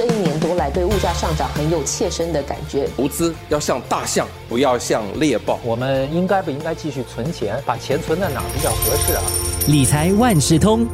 这一年多来对物价上涨很有切身的感觉。投资要像大象，不要像猎豹。我们应该不应该继续存钱？把钱存在哪比较合适啊？理财万事通。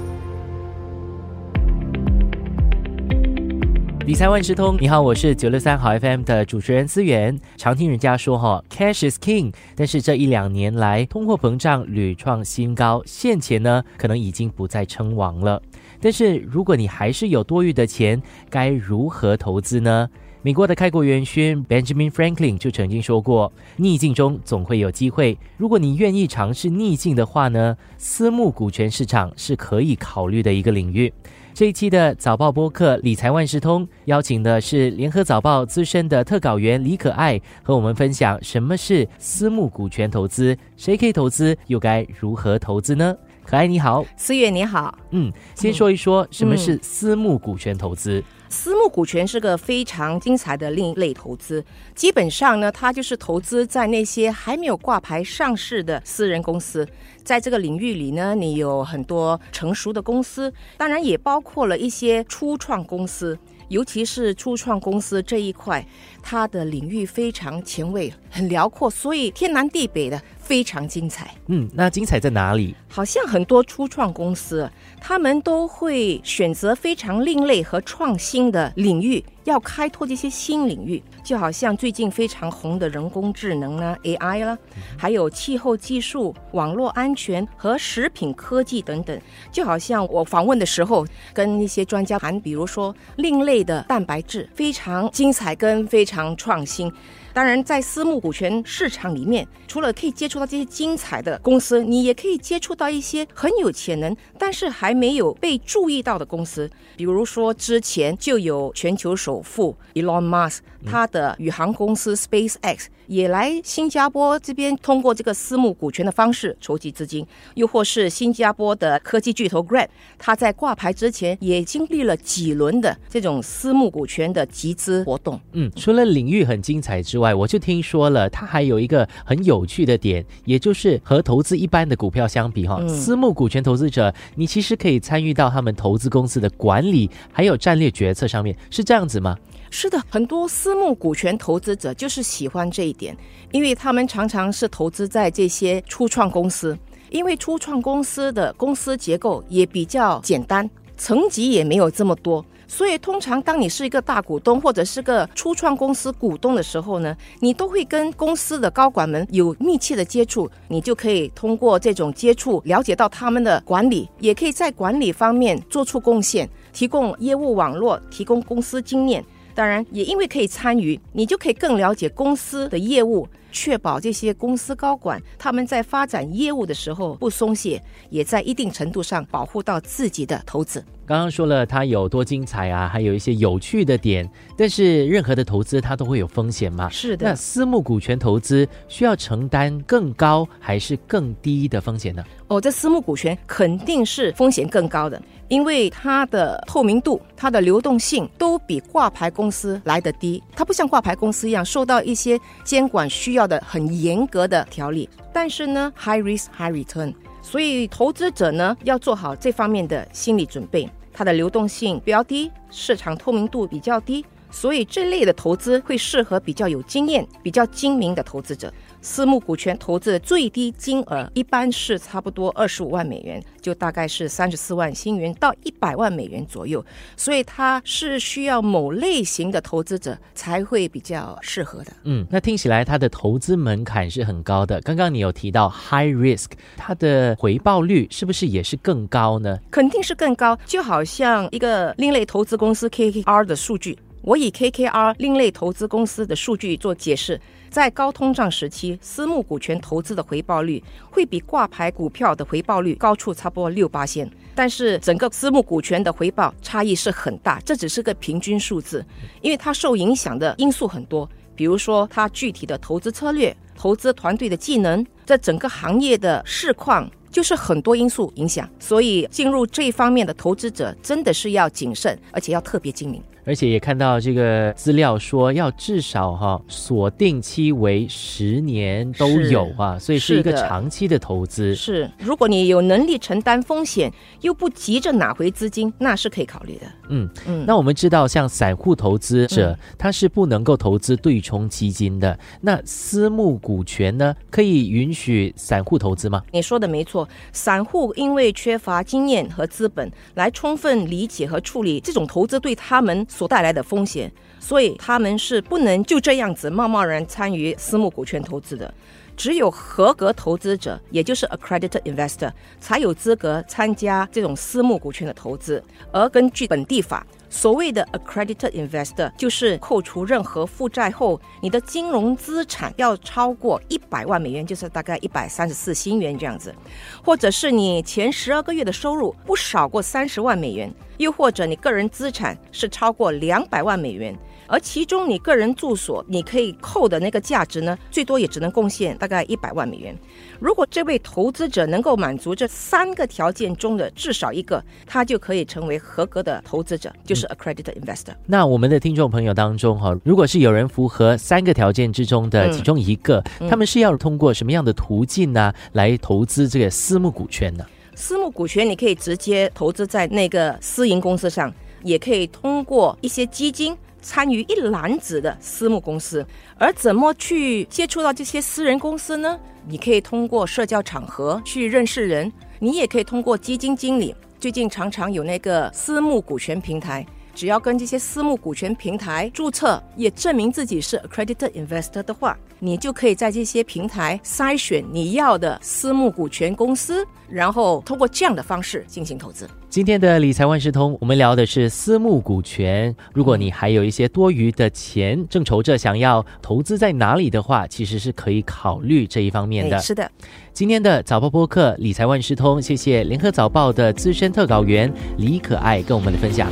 理财万事通，你好，我是九六三好 FM 的主持人思源。常听人家说哈，cash is king，但是这一两年来，通货膨胀屡创新高，现钱呢可能已经不再称王了。但是如果你还是有多余的钱，该如何投资呢？美国的开国元勋 Benjamin Franklin 就曾经说过：“逆境中总会有机会。如果你愿意尝试逆境的话呢，私募股权市场是可以考虑的一个领域。”这一期的早报播客理财万事通邀请的是联合早报资深的特稿员李可爱，和我们分享什么是私募股权投资，谁可以投资，又该如何投资呢？可爱你好，思月你好，嗯，先说一说什么是私募股权投资。私募股权是个非常精彩的另一类投资，基本上呢，它就是投资在那些还没有挂牌上市的私人公司。在这个领域里呢，你有很多成熟的公司，当然也包括了一些初创公司，尤其是初创公司这一块，它的领域非常前卫、很辽阔，所以天南地北的非常精彩。嗯，那精彩在哪里？好像很多初创公司，他们都会选择非常另类和创新的领域，要开拓这些新领域。就好像最近非常红的人工智能呢 AI 啦，还有气候技术、网络安全和食品科技等等。就好像我访问的时候，跟一些专家谈，比如说另类的蛋白质，非常精彩跟非常创新。当然，在私募股权市场里面，除了可以接触到这些精彩的公司，你也可以接触到一些很有潜能，但是还没有被注意到的公司。比如说，之前就有全球首富 Elon Musk，他的宇航公司 SpaceX 也来新加坡这边，通过这个私募股权的方式筹集资金；又或是新加坡的科技巨头 Grab，他在挂牌之前也经历了几轮的这种私募股权的集资活动。嗯，除了领域很精彩之外，我就听说了，它还有一个很有趣的点，也就是和投资一般的股票相比，哈，私募股权投资者，你其实可以参与到他们投资公司的管理还有战略决策上面，是这样子吗？是的，很多私募股权投资者就是喜欢这一点，因为他们常常是投资在这些初创公司，因为初创公司的公司结构也比较简单，层级也没有这么多。所以，通常当你是一个大股东或者是个初创公司股东的时候呢，你都会跟公司的高管们有密切的接触，你就可以通过这种接触了解到他们的管理，也可以在管理方面做出贡献，提供业务网络，提供公司经验。当然，也因为可以参与，你就可以更了解公司的业务。确保这些公司高管他们在发展业务的时候不松懈，也在一定程度上保护到自己的投资。刚刚说了它有多精彩啊，还有一些有趣的点。但是任何的投资它都会有风险嘛？是的。那私募股权投资需要承担更高还是更低的风险呢？哦，这私募股权肯定是风险更高的，因为它的透明度、它的流动性都比挂牌公司来得低。它不像挂牌公司一样受到一些监管需要。的很严格的条例，但是呢，high risk high return，所以投资者呢要做好这方面的心理准备。它的流动性比较低，市场透明度比较低，所以这类的投资会适合比较有经验、比较精明的投资者。私募股权投资的最低金额一般是差不多二十五万美元，就大概是三十四万新元到一百万美元左右，所以它是需要某类型的投资者才会比较适合的。嗯，那听起来它的投资门槛是很高的。刚刚你有提到 high risk，它的回报率是不是也是更高呢？肯定是更高，就好像一个另类投资公司 KKR 的数据。我以 KKR 另类投资公司的数据做解释，在高通胀时期，私募股权投资的回报率会比挂牌股票的回报率高出差不多六八千。但是整个私募股权的回报差异是很大，这只是个平均数字，因为它受影响的因素很多，比如说它具体的投资策略、投资团队的技能，在整个行业的市况。就是很多因素影响，所以进入这一方面的投资者真的是要谨慎，而且要特别精明。而且也看到这个资料说，要至少哈锁定期为十年都有啊，所以是一个长期的投资。是，如果你有能力承担风险，又不急着拿回资金，那是可以考虑的。嗯嗯。那我们知道，像散户投资者，他是不能够投资对冲基金的。那私募股权呢，可以允许散户投资吗？你说的没错，散户因为缺乏经验和资本来充分理解和处理这种投资对他们所带来的风险，所以他们是不能就这样子贸贸然参与私募股权投资的。只有合格投资者，也就是 accredited investor，才有资格参加这种私募股权的投资。而根据本地法，所谓的 accredited investor 就是扣除任何负债后，你的金融资产要超过一百万美元，就是大概一百三十四新元这样子，或者是你前十二个月的收入不少过三十万美元，又或者你个人资产是超过两百万美元。而其中你个人住所你可以扣的那个价值呢，最多也只能贡献大概一百万美元。如果这位投资者能够满足这三个条件中的至少一个，他就可以成为合格的投资者，就是 accredited investor。那我们的听众朋友当中哈，如果是有人符合三个条件之中的其中一个，他们是要通过什么样的途径呢来投资这个私募股权呢？私募股权你可以直接投资在那个私营公司上，也可以通过一些基金。参与一篮子的私募公司，而怎么去接触到这些私人公司呢？你可以通过社交场合去认识人，你也可以通过基金经理。最近常常有那个私募股权平台，只要跟这些私募股权平台注册，也证明自己是 accredited investor 的话，你就可以在这些平台筛选你要的私募股权公司，然后通过这样的方式进行投资。今天的理财万事通，我们聊的是私募股权。如果你还有一些多余的钱，正愁着想要投资在哪里的话，其实是可以考虑这一方面的。是的，今天的早报播客理财万事通，谢谢联合早报的资深特稿员李可爱跟我们的分享。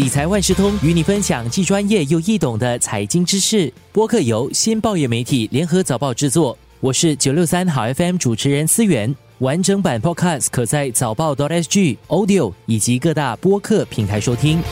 理财万事通与你分享既专业又易懂的财经知识。播客由新报业媒体联合早报制作，我是九六三好 FM 主持人思源。完整版 Podcast 可在早报 .sg、Audio 以及各大播客平台收听。